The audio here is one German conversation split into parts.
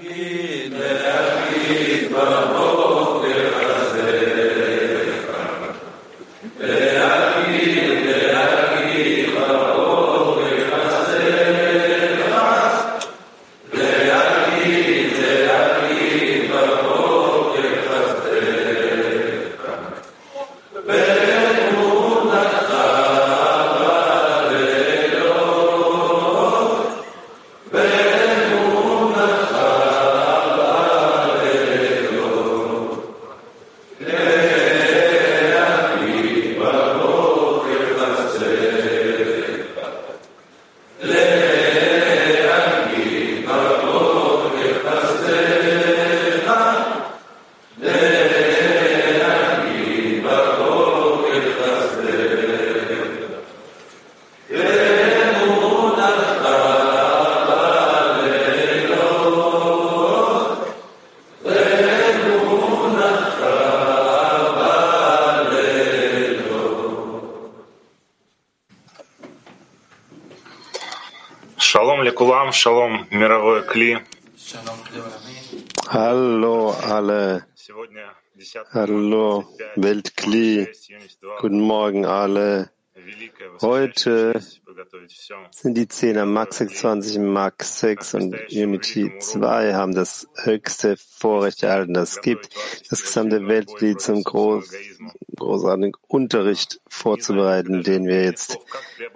Gide Aviva Kli. Hallo alle. Hallo Weltkli. Guten Morgen alle. Heute sind die 10 am Max 26 im Max 6 und Unity 2 haben das höchste Vorrecht erhalten, das gibt, das gesamte Weltglied zum groß, großartigen Unterricht vorzubereiten, den wir jetzt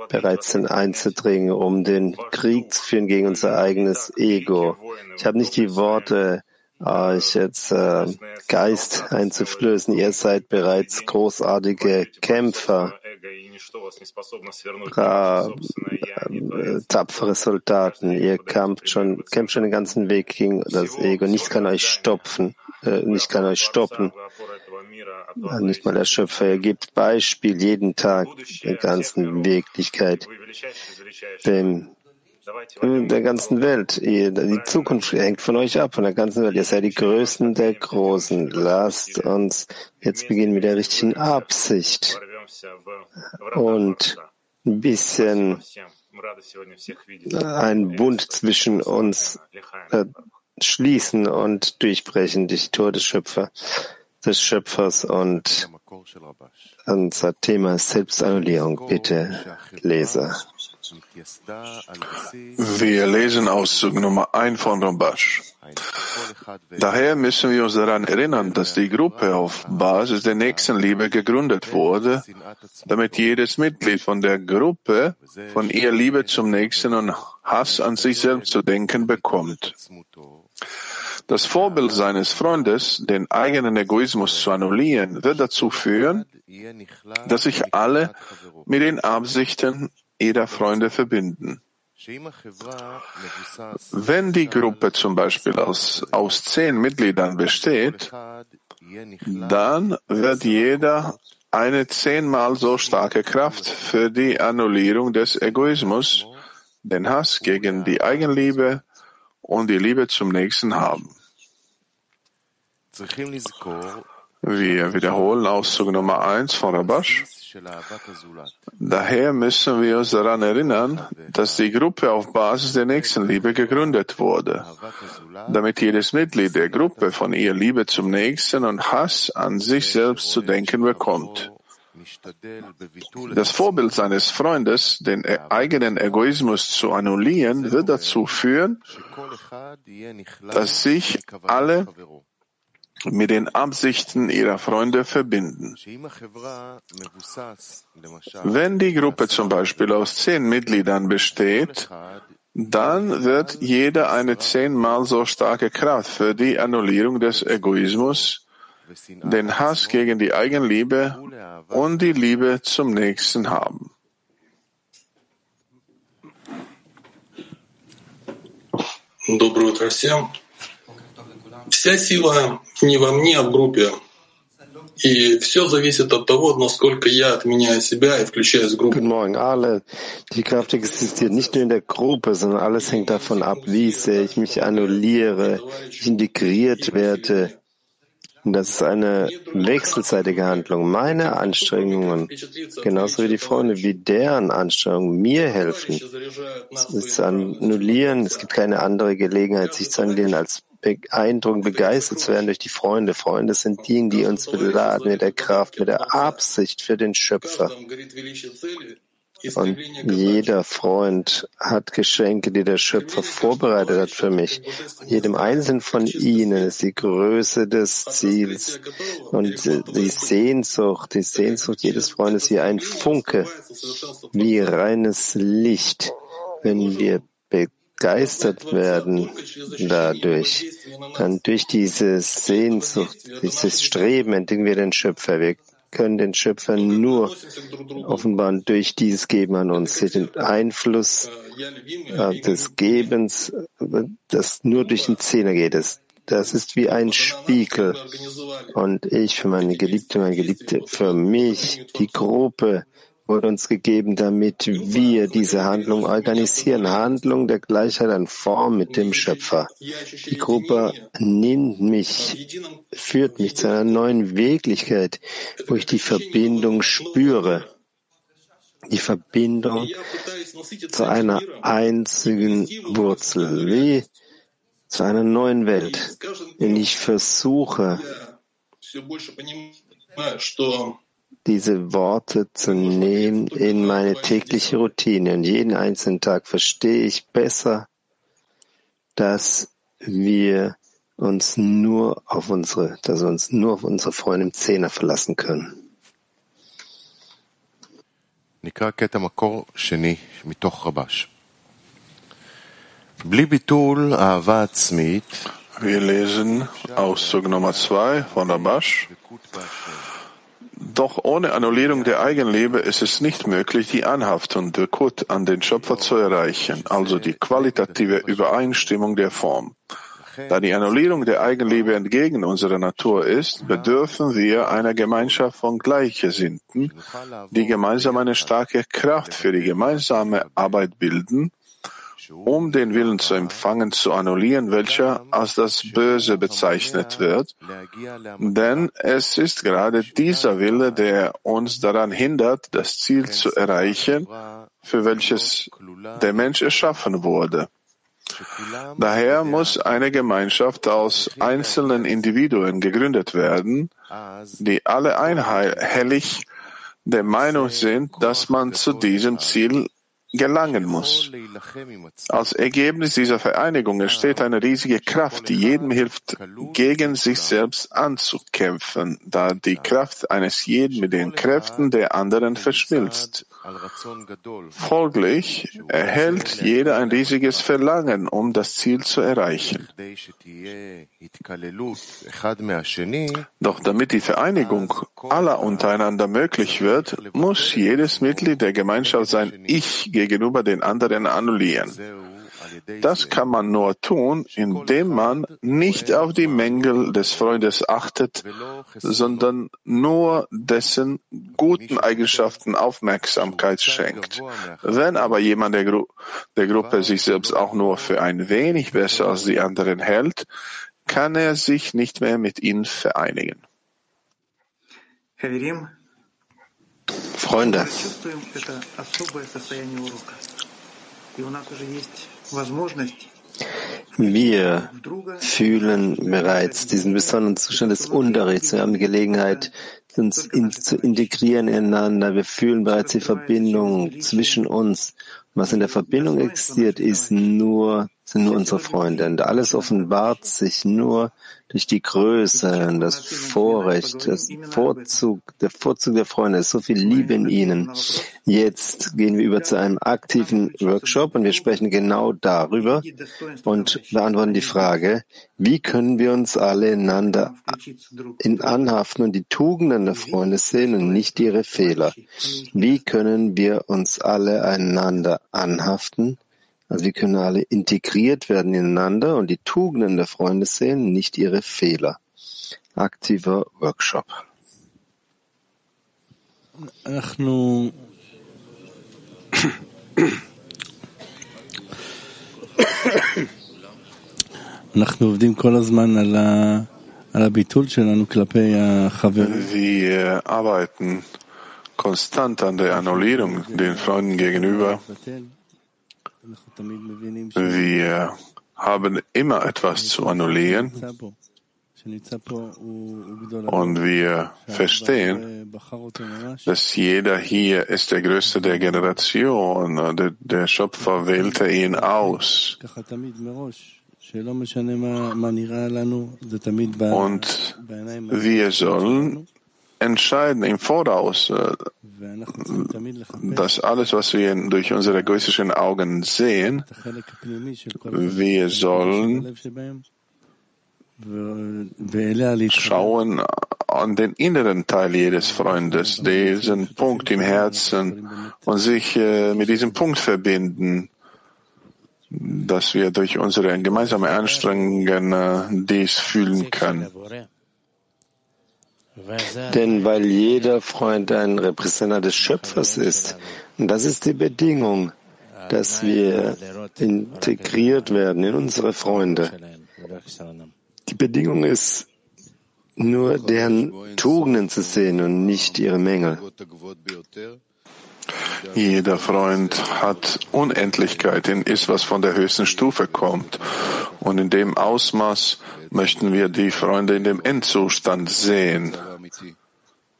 bereits sind einzudringen, um den Krieg zu führen gegen unser eigenes Ego. Ich habe nicht die Worte, euch jetzt äh, Geist einzuflößen. Ihr seid bereits großartige Kämpfer, bra äh, tapfere Soldaten. Ihr kämpft schon, kämpft schon den ganzen Weg gegen das Ego. Nichts kann euch stopfen, äh, nicht kann euch stoppen. Nicht mal der Schöpfer. Er gibt Beispiel jeden Tag der ganzen Wirklichkeit, dem der ganzen Welt. Ihr, die Zukunft hängt von euch ab, von der ganzen Welt. Ihr seid die Größten der Großen. Lasst uns jetzt beginnen mit der richtigen Absicht und ein bisschen einen Bund zwischen uns äh, schließen und durchbrechen, durch Tor des Schöpfer, des Schöpfers und unser Thema ist Selbstannullierung. Bitte, Leser. Wir lesen Auszug Nummer 1 von Rambash. Daher müssen wir uns daran erinnern, dass die Gruppe auf Basis der Nächstenliebe gegründet wurde, damit jedes Mitglied von der Gruppe von ihr Liebe zum Nächsten und Hass an sich selbst zu denken bekommt. Das Vorbild seines Freundes, den eigenen Egoismus zu annullieren, wird dazu führen, dass sich alle mit den Absichten ihrer Freunde verbinden. Wenn die Gruppe zum Beispiel aus, aus zehn Mitgliedern besteht, dann wird jeder eine zehnmal so starke Kraft für die Annullierung des Egoismus, den Hass gegen die Eigenliebe und die Liebe zum Nächsten haben. Wir wiederholen Auszug Nummer eins von Rabash. Daher müssen wir uns daran erinnern, dass die Gruppe auf Basis der Nächstenliebe gegründet wurde, damit jedes Mitglied der Gruppe von ihr Liebe zum Nächsten und Hass an sich selbst zu denken bekommt. Das Vorbild seines Freundes, den eigenen Egoismus zu annullieren, wird dazu führen, dass sich alle mit den Absichten ihrer Freunde verbinden. Wenn die Gruppe zum Beispiel aus zehn Mitgliedern besteht, dann wird jeder eine zehnmal so starke Kraft für die Annullierung des Egoismus, den Hass gegen die Eigenliebe und die Liebe zum Nächsten haben. Доброе утро всем. Вся сила не во мне, а в группе. И все зависит от того, насколько я отменяю себя и включаюсь в группу. Guten Morgen, alle. Die Kraft existiert nicht nur in der Gruppe, sondern alles hängt davon ab, wie sehr ich mich annulliere, ich integriert werde. Und das ist eine wechselseitige Handlung. Meine Anstrengungen, genauso wie die Freunde, wie deren Anstrengungen mir helfen, sich zu annullieren. Es gibt keine andere Gelegenheit, sich zu annullieren, als beeindrucken, begeistert zu werden durch die Freunde. Freunde sind die, die uns beladen mit der Kraft, mit der Absicht für den Schöpfer. Und jeder Freund hat Geschenke, die der Schöpfer vorbereitet hat für mich. Jedem Einzelnen von ihnen ist die Größe des Ziels und die Sehnsucht, die Sehnsucht jedes Freundes wie ein Funke, wie reines Licht. Wenn wir begeistert werden dadurch, dann durch diese Sehnsucht, dieses Streben entdecken wir den Schöpfer. Wir können den Schöpfer nur offenbaren durch dieses Geben an uns, den Einfluss äh, des Gebens, das nur durch den Zehner geht. Das, das ist wie ein Spiegel. Und ich für meine Geliebte, meine Geliebte, für mich, die Gruppe, wurde uns gegeben, damit wir diese Handlung organisieren. Handlung der Gleichheit an Form mit dem Schöpfer. Die Gruppe nimmt mich, führt mich zu einer neuen Wirklichkeit, wo ich die Verbindung spüre. Die Verbindung zu einer einzigen Wurzel, wie zu einer neuen Welt. Wenn ich versuche, diese Worte zu nehmen in meine tägliche Routine. Und jeden einzelnen Tag verstehe ich besser, dass wir uns nur auf unsere, dass wir uns nur auf unsere Freunde im Zehner verlassen können. Wir lesen Auszug Nummer zwei von Rabash. Doch ohne Annullierung der Eigenliebe ist es nicht möglich, die Anhaftung der Kut an den Schöpfer zu erreichen, also die qualitative Übereinstimmung der Form. Da die Annullierung der Eigenliebe entgegen unserer Natur ist, bedürfen wir einer Gemeinschaft von Gleichgesinnten, die gemeinsam eine starke Kraft für die gemeinsame Arbeit bilden um den Willen zu empfangen, zu annullieren, welcher als das Böse bezeichnet wird. Denn es ist gerade dieser Wille, der uns daran hindert, das Ziel zu erreichen, für welches der Mensch erschaffen wurde. Daher muss eine Gemeinschaft aus einzelnen Individuen gegründet werden, die alle einhellig der Meinung sind, dass man zu diesem Ziel gelangen muss. Als Ergebnis dieser Vereinigung entsteht eine riesige Kraft, die jedem hilft, gegen sich selbst anzukämpfen, da die Kraft eines jeden mit den Kräften der anderen verschmilzt. Folglich erhält jeder ein riesiges Verlangen, um das Ziel zu erreichen. Doch damit die Vereinigung aller untereinander möglich wird, muss jedes Mitglied der Gemeinschaft sein Ich gegenüber den anderen annullieren. Das kann man nur tun, indem man nicht auf die Mängel des Freundes achtet, sondern nur dessen guten Eigenschaften Aufmerksamkeit schenkt. Wenn aber jemand der, Gru der Gruppe sich selbst auch nur für ein wenig besser als die anderen hält, kann er sich nicht mehr mit ihnen vereinigen. Freunde, wir fühlen bereits diesen besonderen Zustand des Unterrichts. Wir haben die Gelegenheit, uns in, zu integrieren ineinander. Wir fühlen bereits die Verbindung zwischen uns. Was in der Verbindung existiert, ist nur, sind nur unsere Freunde. Und alles offenbart sich nur durch die Größe das Vorrecht, das Vorzug, der Vorzug der Freunde ist so viel Liebe in ihnen. Jetzt gehen wir über zu einem aktiven Workshop und wir sprechen genau darüber und beantworten die Frage, wie können wir uns alle einander in anhaften und die Tugenden der Freunde sehen und nicht ihre Fehler? Wie können wir uns alle einander anhaften? Also wir können alle integriert werden ineinander und die Tugenden der Freunde sehen, nicht ihre Fehler. Aktiver Workshop. אנחנו אנחנו עובדים כל הזמן על, ה, על הביטול שלנו כלפי החברים. Wir arbeiten konstant an der Annullierung den Freunden gegenüber. Wir haben immer etwas zu annullieren und wir verstehen, dass jeder hier ist der Größte der Generation. Der, der Schöpfer wählte ihn aus. Und wir sollen entscheiden im Voraus, äh, dass alles, was wir durch unsere egoistischen Augen sehen, wir sollen schauen an den inneren Teil jedes Freundes, diesen Punkt im Herzen und sich äh, mit diesem Punkt verbinden, dass wir durch unsere gemeinsame Anstrengungen äh, dies fühlen können. Denn weil jeder Freund ein Repräsentant des Schöpfers ist, und das ist die Bedingung, dass wir integriert werden in unsere Freunde. Die Bedingung ist, nur deren Tugenden zu sehen und nicht ihre Mängel. Jeder Freund hat Unendlichkeit in ist, was von der höchsten Stufe kommt. Und in dem Ausmaß möchten wir die Freunde in dem Endzustand sehen.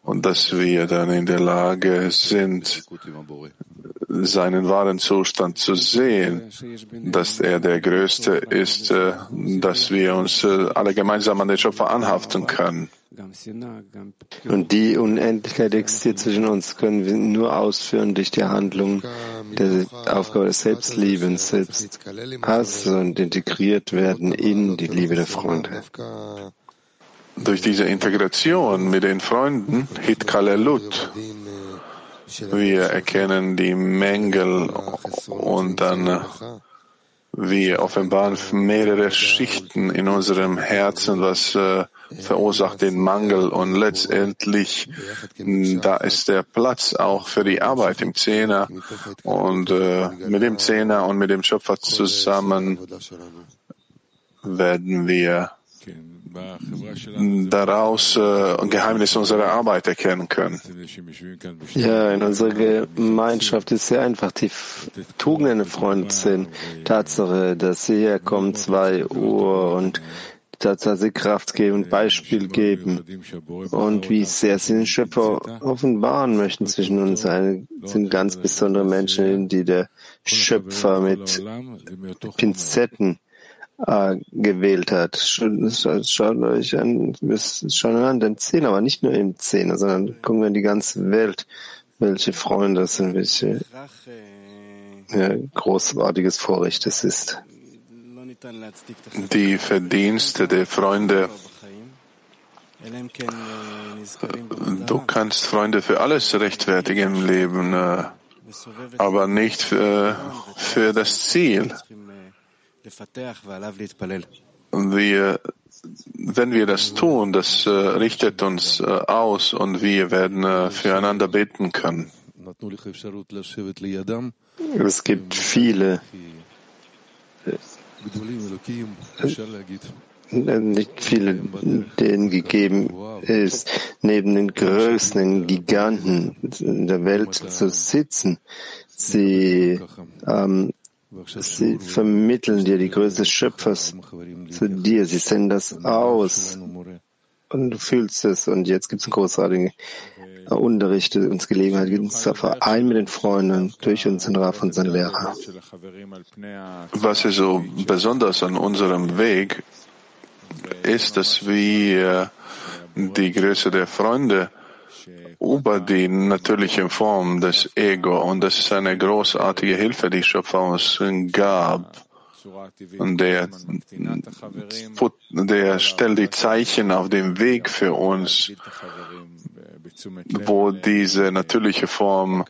Und dass wir dann in der Lage sind, seinen wahren Zustand zu sehen, dass er der Größte ist, äh, dass wir uns äh, alle gemeinsam an den Schöpfer anhaften können. Und die Unendlichkeit existiert zwischen uns, können wir nur ausführen durch die Handlung der Aufgabe des Selbstliebens, Selbsthass und integriert werden in die Liebe der Freunde. Durch diese Integration mit den Freunden, Hitkalelut, wir erkennen die Mängel und dann wir offenbaren mehrere Schichten in unserem Herzen, was äh, verursacht den Mangel. Und letztendlich da ist der Platz auch für die Arbeit im Zehner. Und äh, mit dem Zehner und mit dem Schöpfer zusammen werden wir daraus äh, Geheimnis unserer Arbeit erkennen können. Ja, in unserer Gemeinschaft ist sehr einfach. Die Tugenden Freund sind Tatsache, dass sie herkommen, zwei Uhr und Tatsache sie Kraft geben, Beispiel geben und wie sehr sie den Schöpfer offenbaren möchten zwischen uns. Eine, sind ganz besondere Menschen, die der Schöpfer mit Pinzetten äh, gewählt hat. Schaut euch an, schauen an den Zehner, aber nicht nur im Zehner, sondern gucken wir in die ganze Welt, welche Freunde das sind, welche ja, großartiges Vorrecht es ist. Die Verdienste der Freunde Du kannst Freunde für alles rechtfertigen im Leben, äh, aber nicht für, für das Ziel. Wir, wenn wir das tun, das äh, richtet uns äh, aus und wir werden äh, füreinander beten können. Es gibt viele, nicht viele, denen gegeben ist, neben den größten Giganten der Welt zu sitzen. Sie ähm, Sie vermitteln dir die Größe des Schöpfers zu dir. Sie senden das aus. Und du fühlst es. Und jetzt gibt es großartige Unterricht, uns Gelegenheit gibt, uns Verein mit den Freunden durch unseren Raff und seinen Lehrer. Was ist so besonders an unserem Weg ist, dass wir die Größe der Freunde über die natürliche Form des Ego. Und das ist eine großartige Hilfe, die Schöpfer uns gab. Und der, der stellt die Zeichen auf dem Weg für uns, wo diese natürliche Form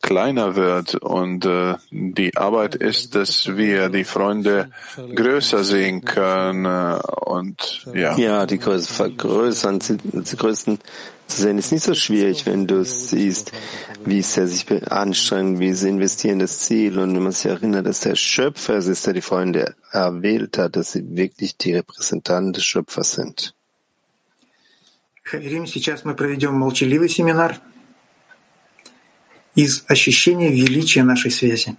kleiner wird. Und äh, die Arbeit ist, dass wir die Freunde größer sehen können. Und ja. Ja, die Größe vergrößern, die größten zu sehen ist nicht so schwierig, wenn du siehst, wie sehr sich anstrengen, wie sie investieren das Ziel und wenn man sich erinnert, dass der Schöpfer es ist, der die Freunde erwählt hat, dass sie wirklich die Repräsentanten des Schöpfers sind. Хаверим, сейчас мы проведем молчаливый семинар из ощущения величия нашей связи.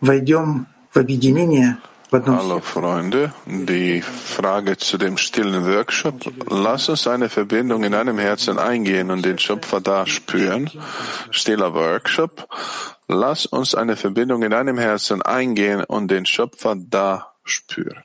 Войдем в объединение Hallo Freunde, die Frage zu dem stillen Workshop. Lass uns eine Verbindung in einem Herzen eingehen und den Schöpfer da spüren. Stiller Workshop. Lass uns eine Verbindung in einem Herzen eingehen und den Schöpfer da spüren.